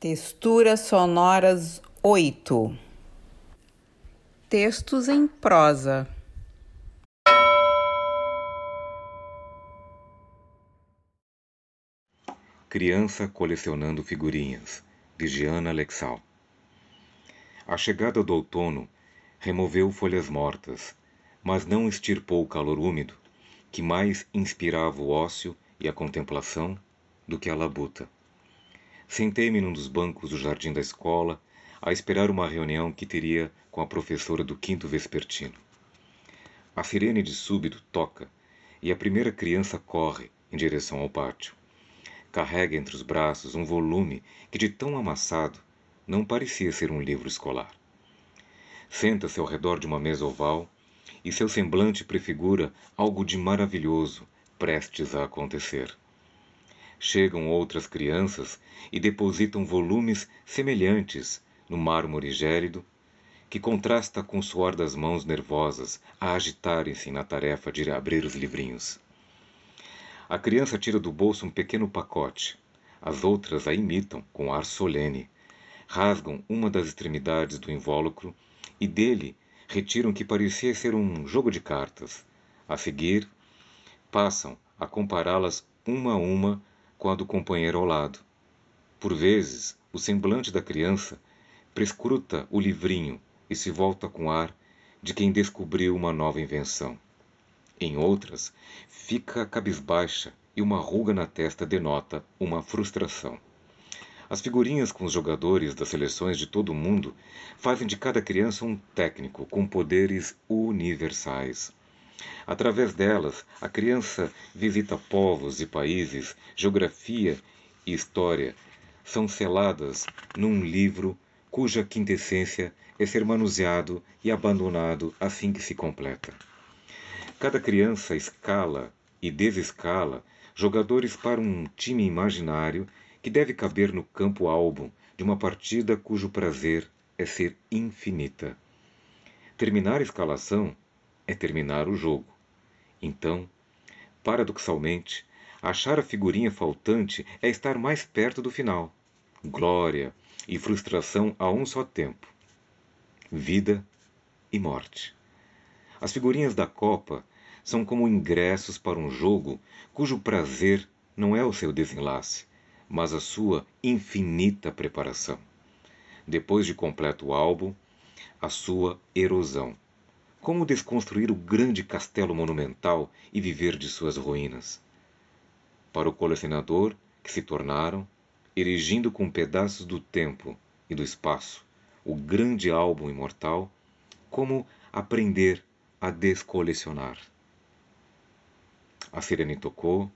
Texturas sonoras 8 Textos em prosa Criança colecionando figurinhas, de Giana Lexal. A chegada do outono removeu folhas mortas, mas não extirpou o calor úmido, que mais inspirava o ócio e a contemplação do que a labuta. Sentei-me num dos bancos do jardim da escola a esperar uma reunião que teria com a professora do quinto vespertino. A sirene de súbito toca e a primeira criança corre em direção ao pátio carrega entre os braços um volume que, de tão amassado, não parecia ser um livro escolar. Senta-se ao redor de uma mesa oval e seu semblante prefigura algo de maravilhoso prestes a acontecer. Chegam outras crianças e depositam volumes semelhantes no mármore gélido, que contrasta com o suor das mãos nervosas a agitarem-se na tarefa de abrir os livrinhos. A criança tira do bolso um pequeno pacote. As outras a imitam com ar solene. Rasgam uma das extremidades do invólucro e dele retiram o que parecia ser um jogo de cartas. A seguir, passam a compará-las uma a uma com a do companheiro ao lado. Por vezes, o semblante da criança prescruta o livrinho e se volta com ar de quem descobriu uma nova invenção. Em outras, fica cabisbaixa e uma ruga na testa denota uma frustração. As figurinhas com os jogadores das seleções de todo o mundo fazem de cada criança um técnico com poderes universais. Através delas, a criança visita povos e países, geografia e história são seladas num livro cuja quintessência é ser manuseado e abandonado assim que se completa. Cada criança escala e desescala jogadores para um time imaginário que deve caber no campo álbum de uma partida cujo prazer é ser infinita. Terminar a escalação é terminar o jogo. Então, paradoxalmente, achar a figurinha faltante é estar mais perto do final. Glória e frustração a um só tempo. Vida e morte. As figurinhas da Copa são como ingressos para um jogo cujo prazer não é o seu desenlace, mas a sua infinita preparação. Depois de completo o álbum, a sua erosão. Como desconstruir o grande castelo monumental e viver de suas ruínas? Para o colecionador, que se tornaram, erigindo com pedaços do tempo e do espaço o grande álbum imortal, como aprender a descolecionar. A sirene tocou,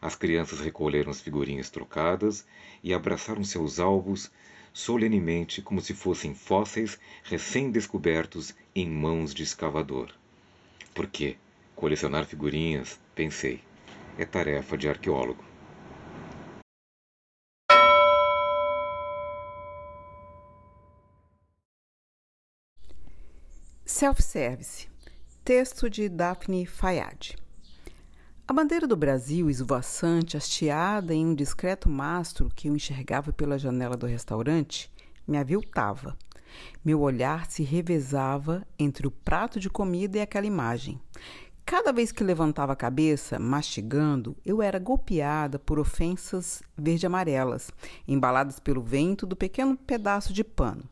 as crianças recolheram as figurinhas trocadas e abraçaram seus alvos solenemente como se fossem fósseis recém-descobertos em mãos de escavador. Porque colecionar figurinhas, pensei, é tarefa de arqueólogo. Self-service. Texto de Daphne Fayad. A bandeira do Brasil, esvoaçante, hasteada em um discreto mastro que eu enxergava pela janela do restaurante, me aviltava. Meu olhar se revezava entre o prato de comida e aquela imagem. Cada vez que levantava a cabeça, mastigando, eu era golpeada por ofensas verde-amarelas, embaladas pelo vento do pequeno pedaço de pano.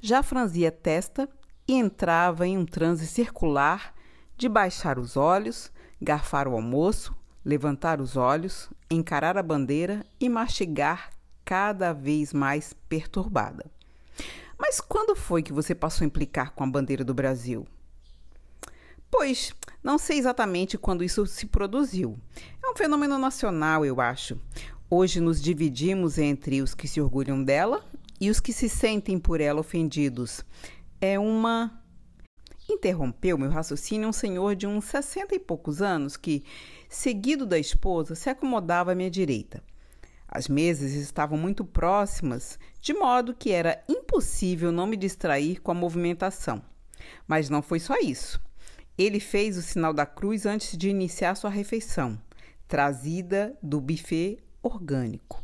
Já franzia a testa e entrava em um transe circular de baixar os olhos, garfar o almoço, levantar os olhos, encarar a bandeira e mastigar cada vez mais perturbada. Mas quando foi que você passou a implicar com a bandeira do Brasil? Pois, não sei exatamente quando isso se produziu. É um fenômeno nacional, eu acho. Hoje nos dividimos entre os que se orgulham dela e os que se sentem por ela ofendidos é uma. Interrompeu meu raciocínio um senhor de uns sessenta e poucos anos que, seguido da esposa, se acomodava à minha direita. As mesas estavam muito próximas, de modo que era impossível não me distrair com a movimentação. Mas não foi só isso. Ele fez o sinal da cruz antes de iniciar sua refeição, trazida do buffet orgânico.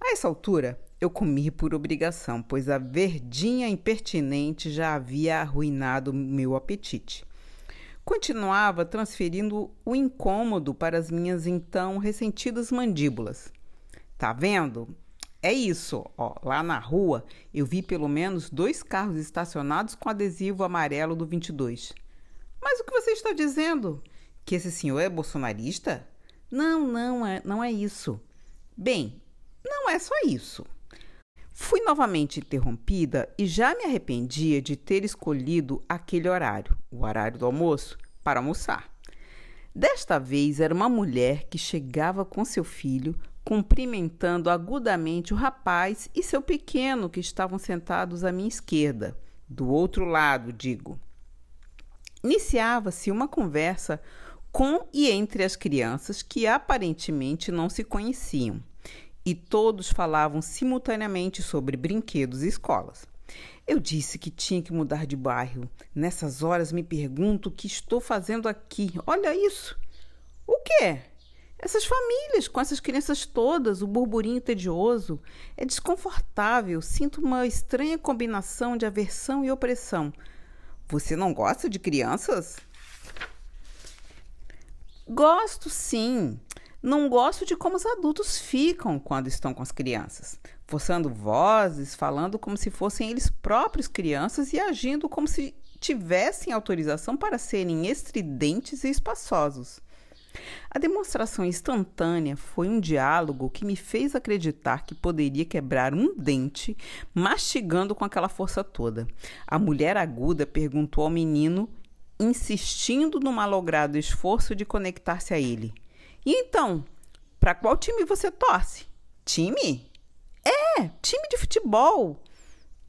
A essa altura, eu comi por obrigação, pois a verdinha impertinente já havia arruinado meu apetite. Continuava transferindo o incômodo para as minhas então ressentidas mandíbulas. Tá vendo? É isso, ó. Lá na rua eu vi pelo menos dois carros estacionados com adesivo amarelo do 22. Mas o que você está dizendo? Que esse senhor é bolsonarista? Não, não é, não é isso. Bem, não é só isso. Fui novamente interrompida e já me arrependia de ter escolhido aquele horário, o horário do almoço, para almoçar. Desta vez era uma mulher que chegava com seu filho cumprimentando agudamente o rapaz e seu pequeno que estavam sentados à minha esquerda, do outro lado, digo. Iniciava-se uma conversa com e entre as crianças que aparentemente não se conheciam, e todos falavam simultaneamente sobre brinquedos e escolas. Eu disse que tinha que mudar de bairro. Nessas horas me pergunto o que estou fazendo aqui. Olha isso! O quê? Essas famílias, com essas crianças todas, o burburinho tedioso, é desconfortável. Sinto uma estranha combinação de aversão e opressão. Você não gosta de crianças? Gosto sim. Não gosto de como os adultos ficam quando estão com as crianças, forçando vozes, falando como se fossem eles próprios crianças e agindo como se tivessem autorização para serem estridentes e espaçosos. A demonstração instantânea foi um diálogo que me fez acreditar que poderia quebrar um dente mastigando com aquela força toda. A mulher aguda perguntou ao menino, insistindo no malogrado esforço de conectar-se a ele: E então, para qual time você torce? Time? É, time de futebol.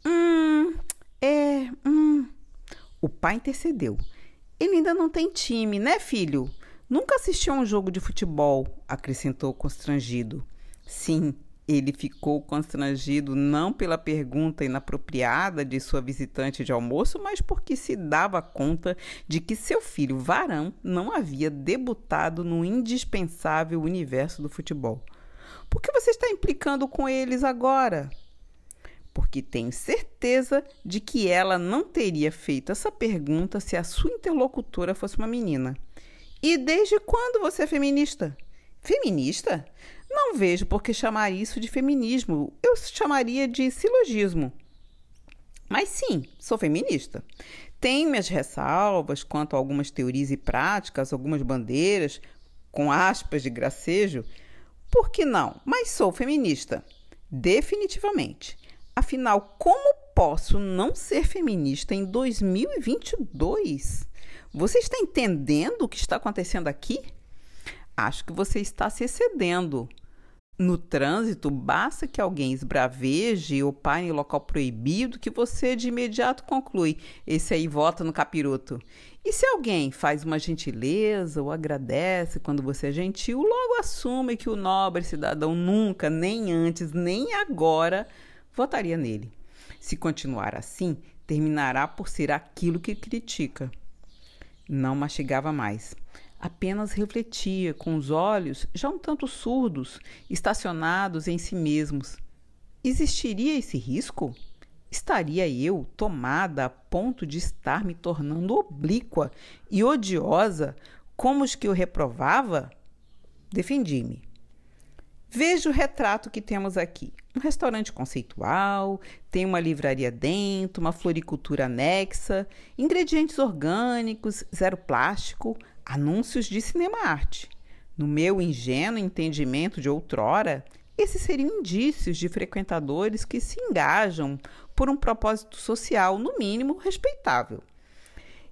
Hum, é, hum. O pai intercedeu. Ele ainda não tem time, né, filho? Nunca assistiu a um jogo de futebol, acrescentou constrangido. Sim, ele ficou constrangido não pela pergunta inapropriada de sua visitante de almoço, mas porque se dava conta de que seu filho varão não havia debutado no indispensável universo do futebol. Por que você está implicando com eles agora? Porque tenho certeza de que ela não teria feito essa pergunta se a sua interlocutora fosse uma menina. E desde quando você é feminista? Feminista? Não vejo por que chamar isso de feminismo. Eu chamaria de silogismo. Mas sim, sou feminista. Tenho minhas ressalvas quanto a algumas teorias e práticas, algumas bandeiras, com aspas de gracejo. Por que não? Mas sou feminista. Definitivamente. Afinal, como posso não ser feminista em 2022? Você está entendendo o que está acontecendo aqui? Acho que você está se excedendo. No trânsito, basta que alguém esbraveje ou pare em local proibido que você de imediato conclui: esse aí vota no capiroto. E se alguém faz uma gentileza ou agradece quando você é gentil, logo assume que o nobre cidadão nunca, nem antes, nem agora, votaria nele. Se continuar assim, terminará por ser aquilo que critica. Não mastigava mais. Apenas refletia, com os olhos já um tanto surdos, estacionados em si mesmos. Existiria esse risco? Estaria eu tomada a ponto de estar me tornando oblíqua e odiosa como os que eu reprovava? Defendi-me. Veja o retrato que temos aqui. Um restaurante conceitual, tem uma livraria dentro, uma floricultura anexa, ingredientes orgânicos, zero plástico, anúncios de cinema-arte. No meu ingênuo entendimento de outrora, esses seriam indícios de frequentadores que se engajam por um propósito social, no mínimo, respeitável.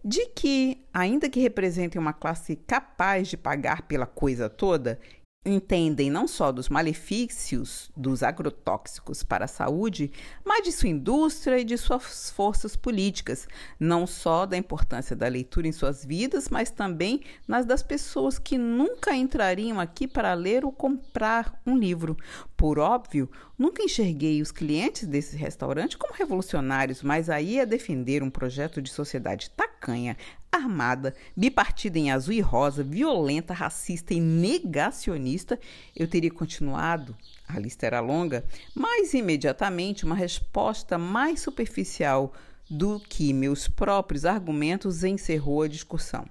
De que, ainda que representem uma classe capaz de pagar pela coisa toda, entendem não só dos malefícios dos agrotóxicos para a saúde, mas de sua indústria e de suas forças políticas, não só da importância da leitura em suas vidas, mas também nas das pessoas que nunca entrariam aqui para ler ou comprar um livro. Por óbvio, nunca enxerguei os clientes desse restaurante como revolucionários, mas aí a defender um projeto de sociedade tacanha, armada, bipartida em azul e rosa, violenta, racista e negacionista, eu teria continuado, a lista era longa, mas imediatamente uma resposta mais superficial do que meus próprios argumentos encerrou a discussão.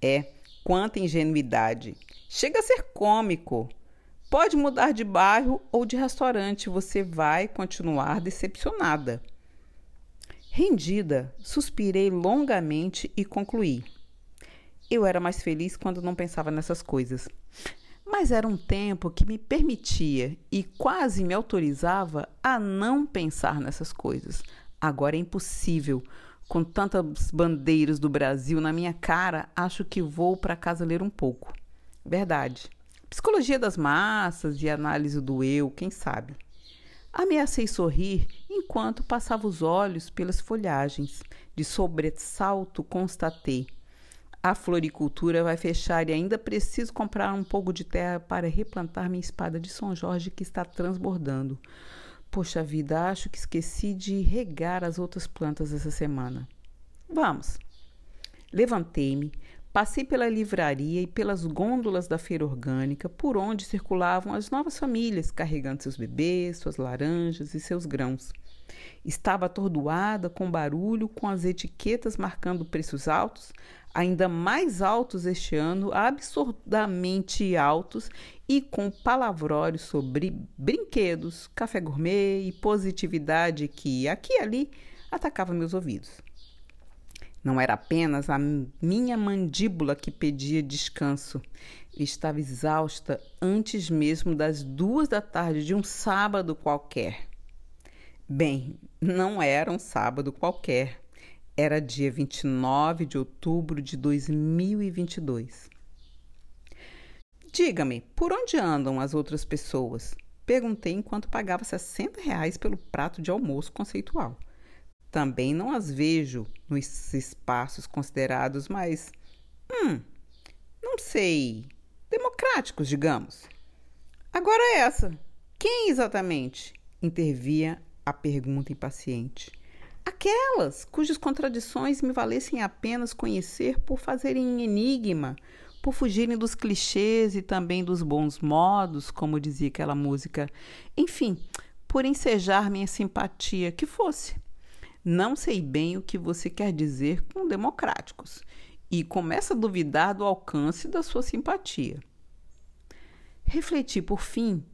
É, quanta ingenuidade! Chega a ser cômico! Pode mudar de bairro ou de restaurante, você vai continuar decepcionada. Rendida, suspirei longamente e concluí. Eu era mais feliz quando não pensava nessas coisas. Mas era um tempo que me permitia e quase me autorizava a não pensar nessas coisas. Agora é impossível. Com tantas bandeiras do Brasil na minha cara, acho que vou para casa ler um pouco. Verdade. Psicologia das massas e análise do eu, quem sabe? Ameacei sorrir enquanto passava os olhos pelas folhagens. De sobressalto, constatei. A floricultura vai fechar e ainda preciso comprar um pouco de terra para replantar minha espada de São Jorge que está transbordando. Poxa vida, acho que esqueci de regar as outras plantas essa semana. Vamos. Levantei-me, Passei pela livraria e pelas gôndolas da feira orgânica, por onde circulavam as novas famílias, carregando seus bebês, suas laranjas e seus grãos. Estava atordoada com barulho, com as etiquetas marcando preços altos, ainda mais altos este ano, absurdamente altos, e com palavrórios sobre brinquedos, café gourmet e positividade que, aqui e ali, atacava meus ouvidos. Não era apenas a minha mandíbula que pedia descanso. Estava exausta antes mesmo das duas da tarde de um sábado qualquer. Bem, não era um sábado qualquer. Era dia 29 de outubro de 2022. Diga-me, por onde andam as outras pessoas? Perguntei enquanto pagava 60 reais pelo prato de almoço conceitual. Também não as vejo nos espaços considerados mais, hum, não sei, democráticos, digamos. Agora essa, quem exatamente? Intervia a pergunta impaciente. Aquelas cujas contradições me valessem apenas conhecer por fazerem enigma, por fugirem dos clichês e também dos bons modos, como dizia aquela música. Enfim, por ensejar minha simpatia, que fosse. Não sei bem o que você quer dizer com democráticos e começa a duvidar do alcance da sua simpatia. Refleti por fim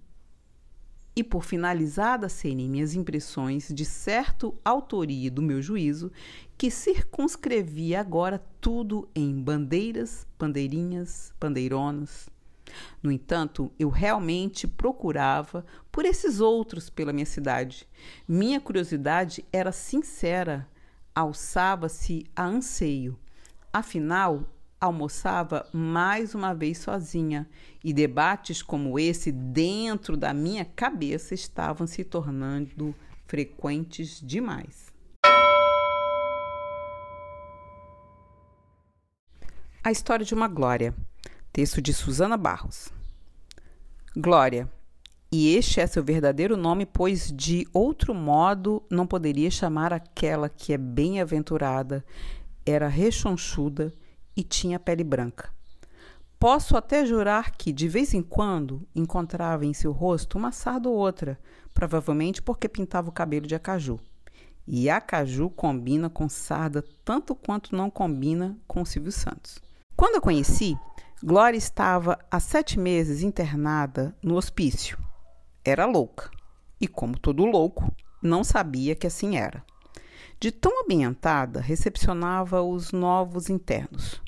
e por finalizadas serem minhas impressões de certo autoria do meu juízo, que circunscrevia agora tudo em bandeiras, bandeirinhas, bandeironas, no entanto, eu realmente procurava por esses outros pela minha cidade. Minha curiosidade era sincera, alçava-se a anseio. Afinal, almoçava mais uma vez sozinha e debates como esse dentro da minha cabeça estavam se tornando frequentes demais. A história de uma glória. Texto de Susana Barros. Glória. E este é seu verdadeiro nome, pois de outro modo não poderia chamar aquela que é bem-aventurada, era rechonchuda e tinha pele branca. Posso até jurar que, de vez em quando, encontrava em seu rosto uma sarda ou outra, provavelmente porque pintava o cabelo de acaju. E acaju combina com sarda tanto quanto não combina com Silvio Santos. Quando a conheci, Glória estava há sete meses internada no hospício. Era louca. E, como todo louco, não sabia que assim era. De tão ambientada, recepcionava os novos internos.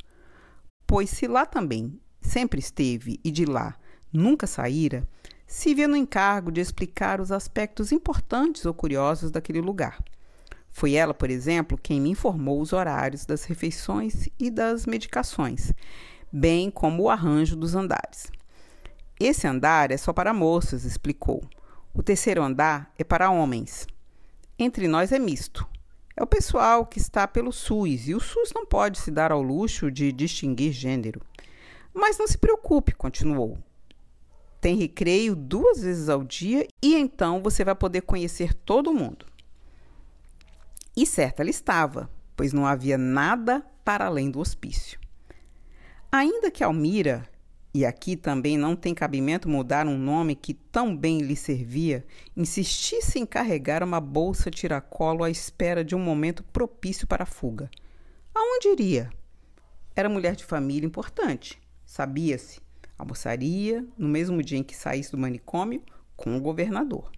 Pois, se lá também sempre esteve e de lá nunca saíra, se via no encargo de explicar os aspectos importantes ou curiosos daquele lugar. Foi ela, por exemplo, quem me informou os horários das refeições e das medicações bem como o arranjo dos andares. Esse andar é só para moças, explicou. O terceiro andar é para homens. Entre nós é misto. É o pessoal que está pelo SUS e o SUS não pode se dar ao luxo de distinguir gênero. Mas não se preocupe, continuou. Tem recreio duas vezes ao dia e então você vai poder conhecer todo mundo. E certa ela estava, pois não havia nada para além do hospício. Ainda que Almira, e aqui também não tem cabimento mudar um nome que tão bem lhe servia, insistisse em carregar uma bolsa tiracolo à espera de um momento propício para a fuga. Aonde iria? Era mulher de família importante, sabia-se. Almoçaria no mesmo dia em que saísse do manicômio com o governador.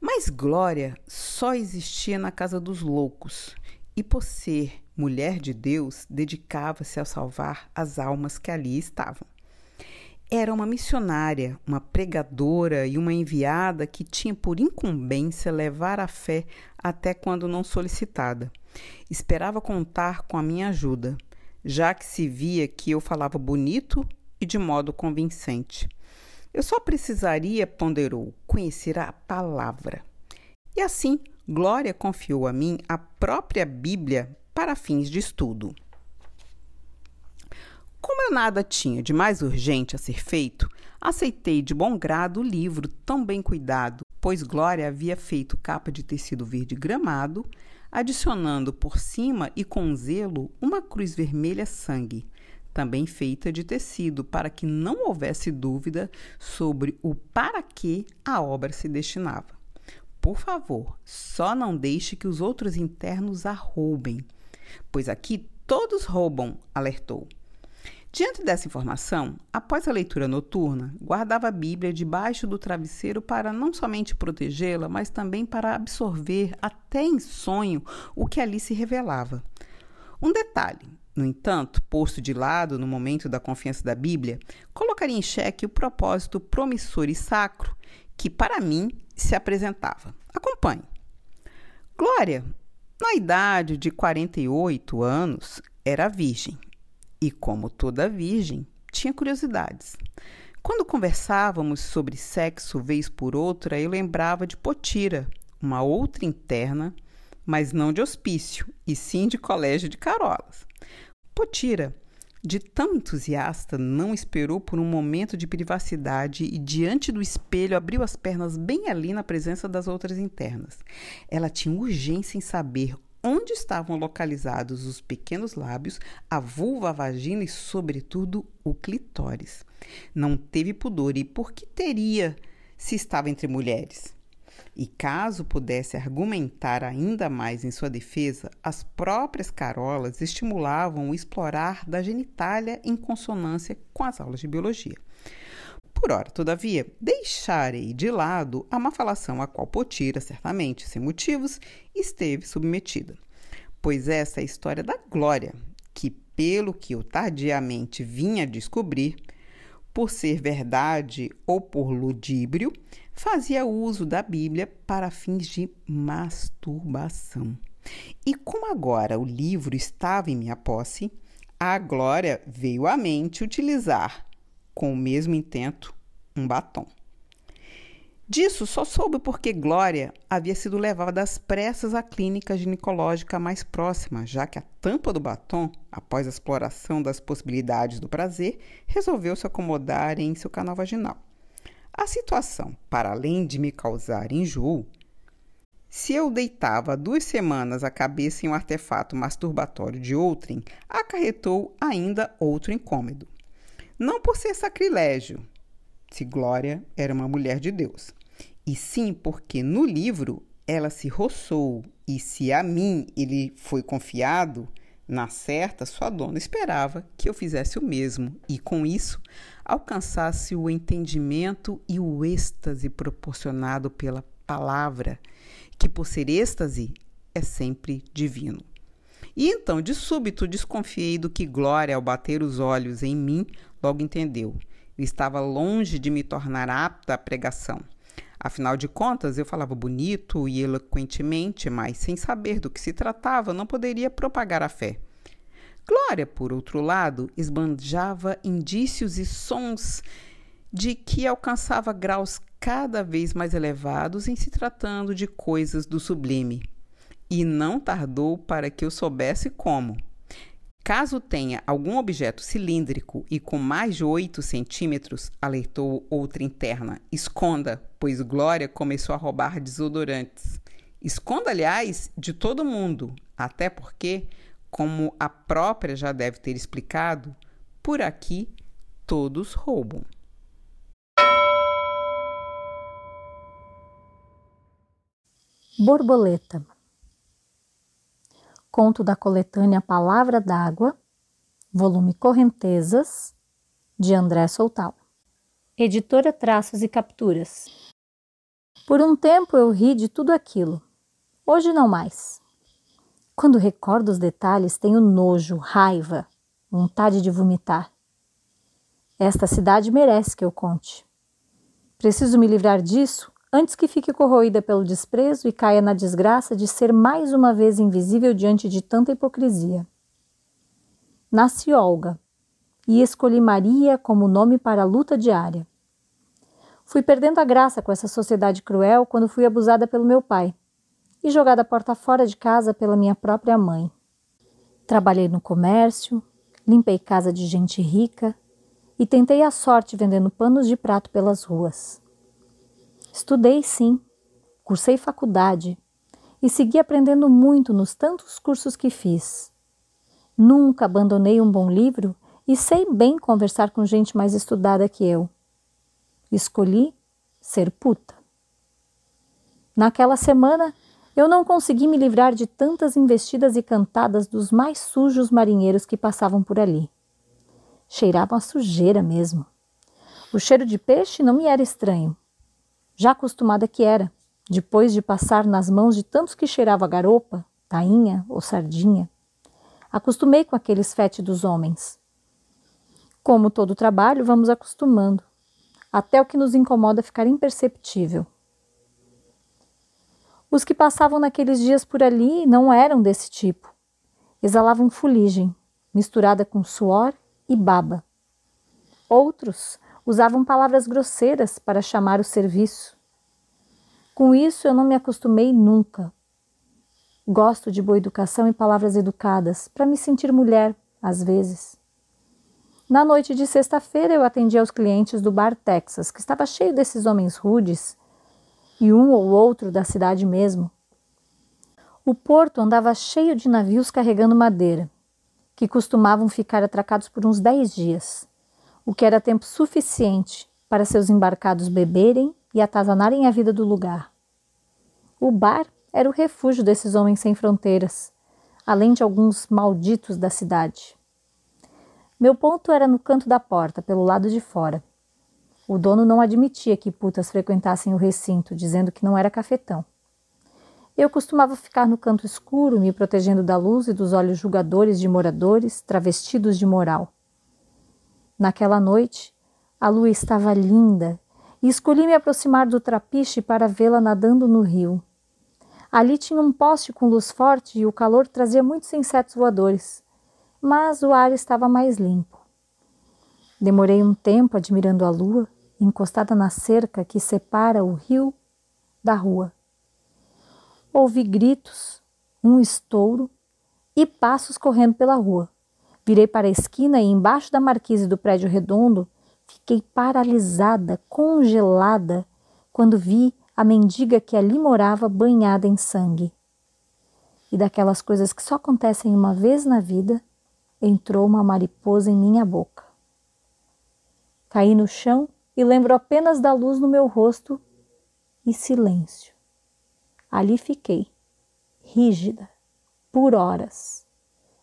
Mas Glória só existia na casa dos loucos e, por ser mulher de Deus, dedicava-se a salvar as almas que ali estavam. Era uma missionária, uma pregadora e uma enviada que tinha por incumbência levar a fé até quando não solicitada. Esperava contar com a minha ajuda, já que se via que eu falava bonito e de modo convincente. Eu só precisaria, ponderou, conhecer a palavra. E assim, Glória confiou a mim a própria Bíblia para fins de estudo. Como eu nada tinha de mais urgente a ser feito, aceitei de bom grado o livro tão bem cuidado, pois Glória havia feito capa de tecido verde gramado, adicionando por cima e com zelo uma cruz vermelha sangue, também feita de tecido, para que não houvesse dúvida sobre o para que a obra se destinava. Por favor, só não deixe que os outros internos a roubem, pois aqui todos roubam, alertou. Diante dessa informação, após a leitura noturna, guardava a Bíblia debaixo do travesseiro para não somente protegê-la, mas também para absorver até em sonho o que ali se revelava. Um detalhe, no entanto, posto de lado no momento da confiança da Bíblia, colocaria em xeque o propósito promissor e sacro que para mim se apresentava. Acompanhe. Glória, na idade de 48 anos, era virgem e, como toda virgem, tinha curiosidades. Quando conversávamos sobre sexo vez por outra, eu lembrava de Potira, uma outra interna, mas não de hospício, e sim de colégio de carolas. Potira de tão entusiasta, não esperou por um momento de privacidade e, diante do espelho, abriu as pernas bem ali na presença das outras internas. Ela tinha urgência em saber onde estavam localizados os pequenos lábios, a vulva, a vagina e, sobretudo, o clitóris. Não teve pudor e por que teria se estava entre mulheres? E caso pudesse argumentar ainda mais em sua defesa, as próprias carolas estimulavam o explorar da genitália em consonância com as aulas de biologia. Por ora, todavia, deixarei de lado a má falação a qual Potira, certamente sem motivos, esteve submetida. Pois essa é a história da Glória, que, pelo que eu tardiamente vinha descobrir, por ser verdade ou por ludíbrio, fazia uso da Bíblia para fins de masturbação. E como agora o livro estava em minha posse, a Glória veio à mente utilizar, com o mesmo intento, um batom. Disso só soube porque Glória havia sido levada às pressas à clínica ginecológica mais próxima, já que a tampa do batom, após a exploração das possibilidades do prazer, resolveu se acomodar em seu canal vaginal. A situação, para além de me causar enjoo, se eu deitava duas semanas a cabeça em um artefato masturbatório de outrem, acarretou ainda outro incômodo. Não por ser sacrilégio, se Glória era uma mulher de Deus, e sim porque no livro ela se roçou, e se a mim ele foi confiado, na certa, sua dona esperava que eu fizesse o mesmo e, com isso, alcançasse o entendimento e o êxtase proporcionado pela palavra, que, por ser êxtase, é sempre divino. E então, de súbito, desconfiei do que Glória, ao bater os olhos em mim, logo entendeu. Eu estava longe de me tornar apta à pregação. Afinal de contas, eu falava bonito e eloquentemente, mas sem saber do que se tratava, não poderia propagar a fé. Glória, por outro lado, esbanjava indícios e sons de que alcançava graus cada vez mais elevados em se tratando de coisas do sublime. E não tardou para que eu soubesse como. Caso tenha algum objeto cilíndrico e com mais de 8 centímetros, alertou outra interna, esconda, pois Glória começou a roubar desodorantes. Esconda, aliás, de todo mundo, até porque, como a própria já deve ter explicado, por aqui todos roubam. Borboleta Conto da coletânea Palavra d'Água, volume Correntezas, de André Soltal. Editora Traços e Capturas. Por um tempo eu ri de tudo aquilo. Hoje não mais. Quando recordo os detalhes, tenho nojo, raiva, vontade de vomitar. Esta cidade merece que eu conte. Preciso me livrar disso antes que fique corroída pelo desprezo e caia na desgraça de ser mais uma vez invisível diante de tanta hipocrisia. Nasci Olga e escolhi Maria como nome para a luta diária. Fui perdendo a graça com essa sociedade cruel quando fui abusada pelo meu pai e jogada porta fora de casa pela minha própria mãe. Trabalhei no comércio, limpei casa de gente rica e tentei a sorte vendendo panos de prato pelas ruas. Estudei sim, cursei faculdade e segui aprendendo muito nos tantos cursos que fiz. Nunca abandonei um bom livro e sei bem conversar com gente mais estudada que eu. Escolhi ser puta. Naquela semana, eu não consegui me livrar de tantas investidas e cantadas dos mais sujos marinheiros que passavam por ali. Cheiravam a sujeira mesmo. O cheiro de peixe não me era estranho já acostumada que era, depois de passar nas mãos de tantos que cheirava garopa, tainha ou sardinha. Acostumei com aqueles fétidos homens. Como todo trabalho, vamos acostumando, até o que nos incomoda ficar imperceptível. Os que passavam naqueles dias por ali não eram desse tipo. Exalavam fuligem, misturada com suor e baba. Outros usavam palavras grosseiras para chamar o serviço. Com isso eu não me acostumei nunca. Gosto de boa educação e palavras educadas, para me sentir mulher, às vezes. Na noite de sexta-feira eu atendi aos clientes do Bar Texas, que estava cheio desses homens rudes, e um ou outro da cidade mesmo. O porto andava cheio de navios carregando madeira, que costumavam ficar atracados por uns dez dias o que era tempo suficiente para seus embarcados beberem e atazanarem a vida do lugar. O bar era o refúgio desses homens sem fronteiras, além de alguns malditos da cidade. Meu ponto era no canto da porta, pelo lado de fora. O dono não admitia que putas frequentassem o recinto, dizendo que não era cafetão. Eu costumava ficar no canto escuro, me protegendo da luz e dos olhos julgadores de moradores, travestidos de moral. Naquela noite, a lua estava linda e escolhi me aproximar do trapiche para vê-la nadando no rio. Ali tinha um poste com luz forte e o calor trazia muitos insetos voadores, mas o ar estava mais limpo. Demorei um tempo admirando a lua, encostada na cerca que separa o rio da rua. Ouvi gritos, um estouro e passos correndo pela rua. Virei para a esquina e, embaixo da marquise do prédio redondo, fiquei paralisada, congelada, quando vi a mendiga que ali morava banhada em sangue. E daquelas coisas que só acontecem uma vez na vida, entrou uma mariposa em minha boca. Caí no chão e lembro apenas da luz no meu rosto e silêncio. Ali fiquei, rígida, por horas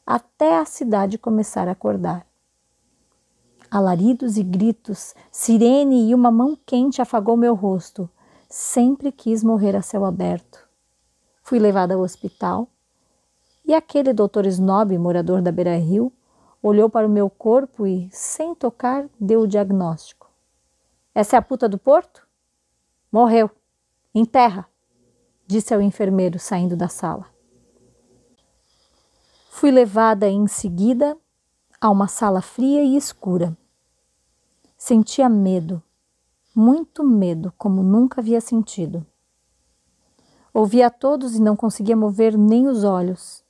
até a cidade começar a acordar. Alaridos e gritos, sirene e uma mão quente afagou meu rosto. Sempre quis morrer a céu aberto. Fui levada ao hospital e aquele doutor Snob, morador da Beira Rio, olhou para o meu corpo e, sem tocar, deu o diagnóstico. Essa é a puta do porto? Morreu. Enterra, disse ao enfermeiro saindo da sala. Fui levada em seguida a uma sala fria e escura. Sentia medo, muito medo, como nunca havia sentido. Ouvia a todos e não conseguia mover nem os olhos.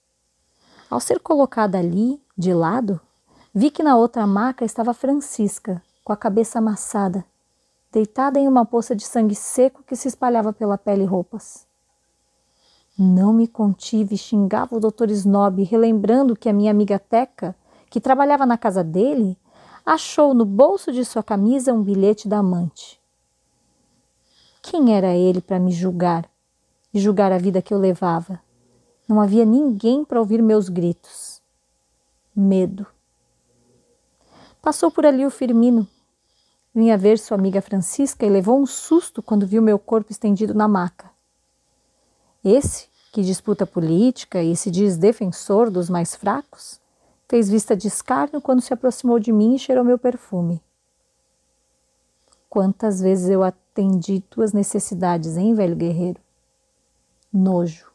Ao ser colocada ali, de lado, vi que na outra maca estava Francisca, com a cabeça amassada, deitada em uma poça de sangue seco que se espalhava pela pele e roupas. Não me contive e xingava o doutor Snob, relembrando que a minha amiga Teca, que trabalhava na casa dele, achou no bolso de sua camisa um bilhete da amante. Quem era ele para me julgar e julgar a vida que eu levava? Não havia ninguém para ouvir meus gritos. Medo. Passou por ali o Firmino. Vinha ver sua amiga Francisca e levou um susto quando viu meu corpo estendido na maca. Esse, que disputa política e se diz defensor dos mais fracos, fez vista de escárnio quando se aproximou de mim e cheirou meu perfume. Quantas vezes eu atendi tuas necessidades, hein, velho guerreiro? Nojo.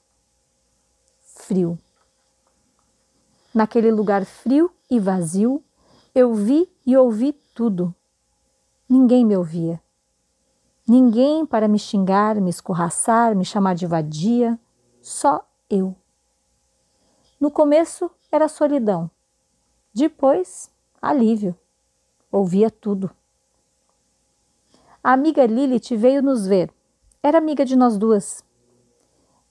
Frio. Naquele lugar frio e vazio, eu vi e ouvi tudo. Ninguém me ouvia. Ninguém para me xingar, me escorraçar, me chamar de vadia, só eu. No começo era solidão, depois alívio. Ouvia tudo. A amiga Lilith veio nos ver. Era amiga de nós duas.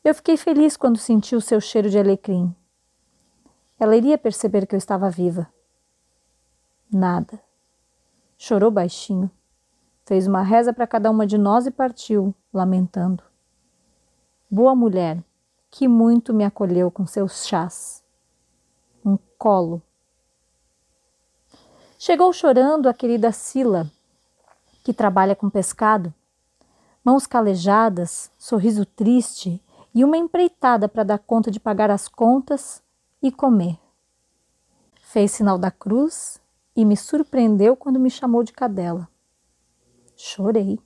Eu fiquei feliz quando senti o seu cheiro de alecrim. Ela iria perceber que eu estava viva. Nada. Chorou baixinho. Fez uma reza para cada uma de nós e partiu, lamentando. Boa mulher, que muito me acolheu com seus chás. Um colo. Chegou chorando a querida Sila, que trabalha com pescado, mãos calejadas, sorriso triste e uma empreitada para dar conta de pagar as contas e comer. Fez sinal da cruz e me surpreendeu quando me chamou de cadela. Chorei.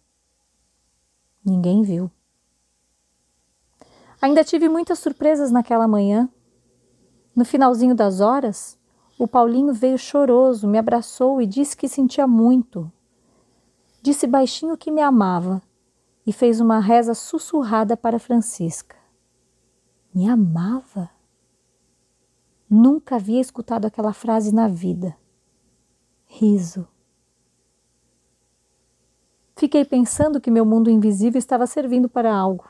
Ninguém viu. Ainda tive muitas surpresas naquela manhã. No finalzinho das horas, o Paulinho veio choroso, me abraçou e disse que sentia muito. Disse baixinho que me amava e fez uma reza sussurrada para Francisca. Me amava? Nunca havia escutado aquela frase na vida riso. Fiquei pensando que meu mundo invisível estava servindo para algo.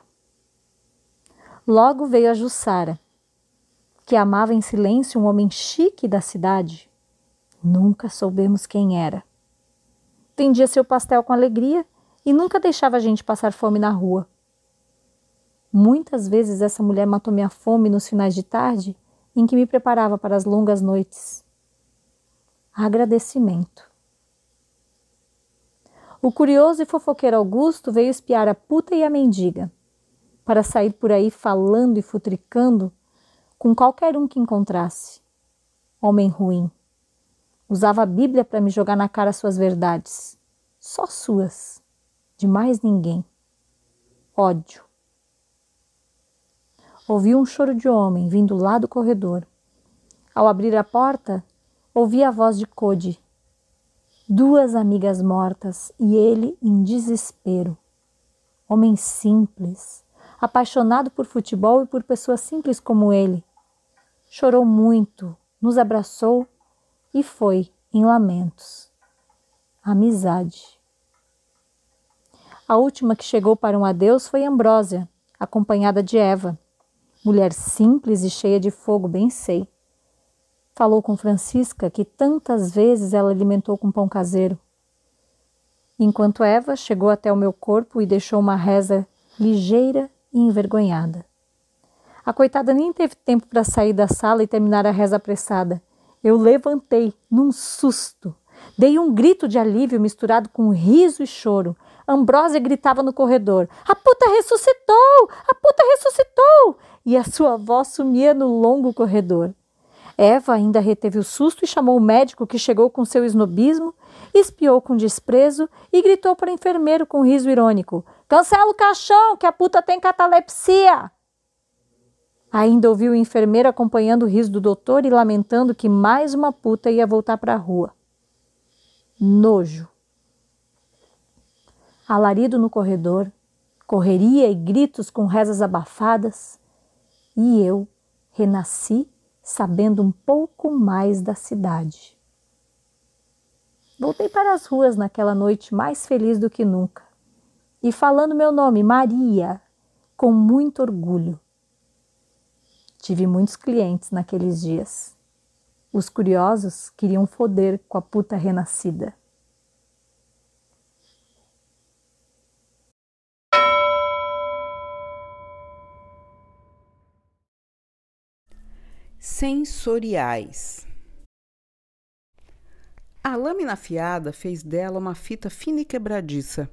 Logo veio a Jussara, que amava em silêncio um homem chique da cidade. Nunca soubemos quem era. Vendia seu pastel com alegria e nunca deixava a gente passar fome na rua. Muitas vezes essa mulher matou minha fome nos finais de tarde em que me preparava para as longas noites agradecimento. O curioso e fofoqueiro Augusto veio espiar a puta e a mendiga, para sair por aí falando e futricando com qualquer um que encontrasse. Homem ruim. Usava a Bíblia para me jogar na cara suas verdades, só suas, de mais ninguém. Ódio. Ouvi um choro de homem vindo lá do corredor. Ao abrir a porta, ouvi a voz de Code. Duas amigas mortas e ele em desespero. Homem simples, apaixonado por futebol e por pessoas simples como ele. Chorou muito, nos abraçou e foi em lamentos. Amizade. A última que chegou para um adeus foi Ambrósia, acompanhada de Eva. Mulher simples e cheia de fogo, bem sei. Falou com Francisca que tantas vezes ela alimentou com pão caseiro. Enquanto Eva chegou até o meu corpo e deixou uma reza ligeira e envergonhada. A coitada nem teve tempo para sair da sala e terminar a reza apressada. Eu levantei, num susto. Dei um grito de alívio misturado com riso e choro. Ambrósia gritava no corredor: A puta ressuscitou! A puta ressuscitou! E a sua voz sumia no longo corredor. Eva ainda reteve o susto e chamou o médico que chegou com seu esnobismo, espiou com desprezo e gritou para o enfermeiro com riso irônico: Cancela o caixão, que a puta tem catalepsia! Ainda ouviu o enfermeiro acompanhando o riso do doutor e lamentando que mais uma puta ia voltar para a rua. Nojo. Alarido no corredor, correria e gritos com rezas abafadas, e eu renasci sabendo um pouco mais da cidade. Voltei para as ruas naquela noite mais feliz do que nunca e falando meu nome, Maria, com muito orgulho. Tive muitos clientes naqueles dias. Os curiosos queriam foder com a puta renascida. Sensoriais. A lâmina afiada fez dela uma fita fina e quebradiça.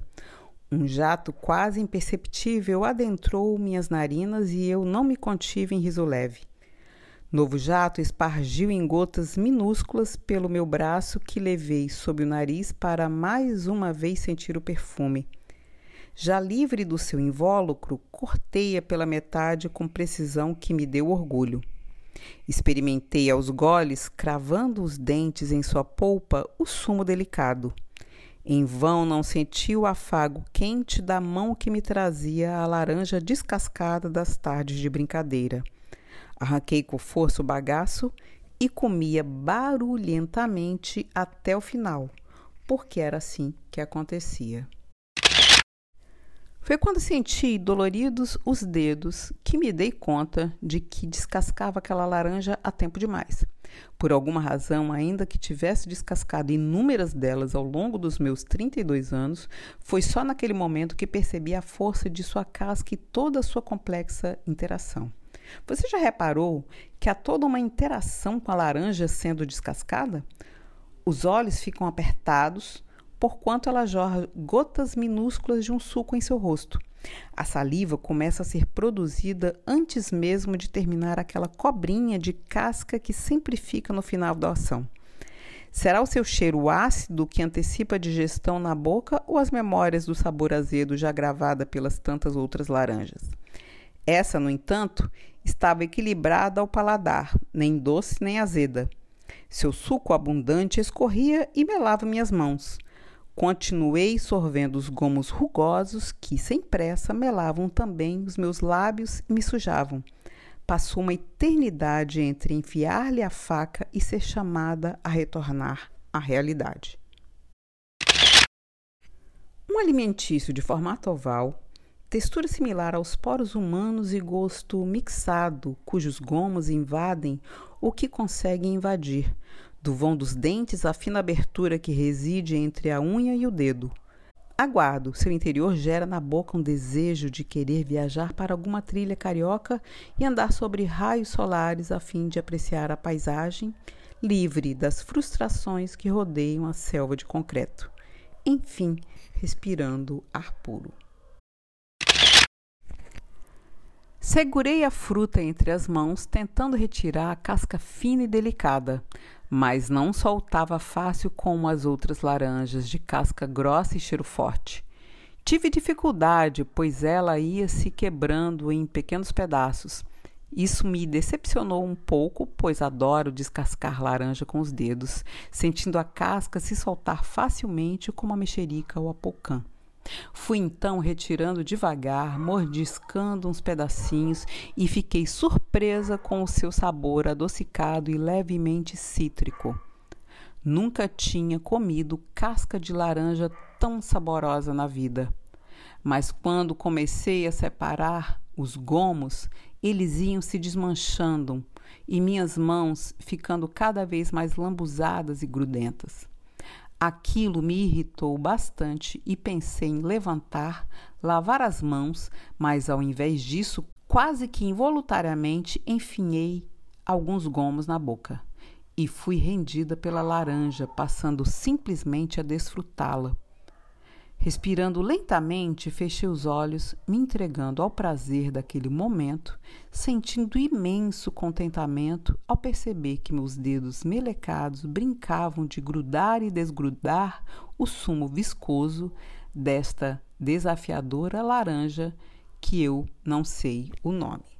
Um jato quase imperceptível adentrou minhas narinas e eu não me contive em riso leve. Novo jato espargiu em gotas minúsculas pelo meu braço que levei sob o nariz para mais uma vez sentir o perfume. Já livre do seu invólucro, cortei-a pela metade com precisão que me deu orgulho. Experimentei aos goles, cravando os dentes em sua polpa, o sumo delicado. Em vão não senti o afago quente da mão que me trazia a laranja descascada das tardes de brincadeira. Arranquei com força o bagaço e comia barulhentamente até o final, porque era assim que acontecia. Foi quando senti doloridos os dedos que me dei conta de que descascava aquela laranja a tempo demais. Por alguma razão, ainda que tivesse descascado inúmeras delas ao longo dos meus 32 anos, foi só naquele momento que percebi a força de sua casca e toda a sua complexa interação. Você já reparou que há toda uma interação com a laranja sendo descascada? Os olhos ficam apertados, porquanto ela jorra gotas minúsculas de um suco em seu rosto. A saliva começa a ser produzida antes mesmo de terminar aquela cobrinha de casca que sempre fica no final da ação. Será o seu cheiro ácido que antecipa a digestão na boca ou as memórias do sabor azedo já gravada pelas tantas outras laranjas? Essa, no entanto, estava equilibrada ao paladar, nem doce nem azeda. Seu suco abundante escorria e melava minhas mãos. Continuei sorvendo os gomos rugosos que, sem pressa, melavam também os meus lábios e me sujavam. Passou uma eternidade entre enfiar-lhe a faca e ser chamada a retornar à realidade. Um alimentício de formato oval, textura similar aos poros humanos e gosto mixado, cujos gomos invadem o que conseguem invadir, do vão dos dentes à fina abertura que reside entre a unha e o dedo. Aguardo, seu interior gera na boca um desejo de querer viajar para alguma trilha carioca e andar sobre raios solares a fim de apreciar a paisagem, livre das frustrações que rodeiam a selva de concreto. Enfim, respirando ar puro. Segurei a fruta entre as mãos, tentando retirar a casca fina e delicada mas não soltava fácil como as outras laranjas de casca grossa e cheiro forte. Tive dificuldade, pois ela ia se quebrando em pequenos pedaços. Isso me decepcionou um pouco, pois adoro descascar laranja com os dedos, sentindo a casca se soltar facilmente como a mexerica ou a pocã. Fui então retirando devagar, mordiscando uns pedacinhos e fiquei surpresa com o seu sabor adocicado e levemente cítrico. Nunca tinha comido casca de laranja tão saborosa na vida. Mas quando comecei a separar os gomos, eles iam se desmanchando e minhas mãos ficando cada vez mais lambuzadas e grudentas. Aquilo me irritou bastante e pensei em levantar, lavar as mãos, mas ao invés disso, quase que involuntariamente enfinhei alguns gomos na boca e fui rendida pela laranja, passando simplesmente a desfrutá-la. Respirando lentamente, fechei os olhos, me entregando ao prazer daquele momento, sentindo imenso contentamento ao perceber que meus dedos melecados brincavam de grudar e desgrudar o sumo viscoso desta desafiadora laranja que eu não sei o nome.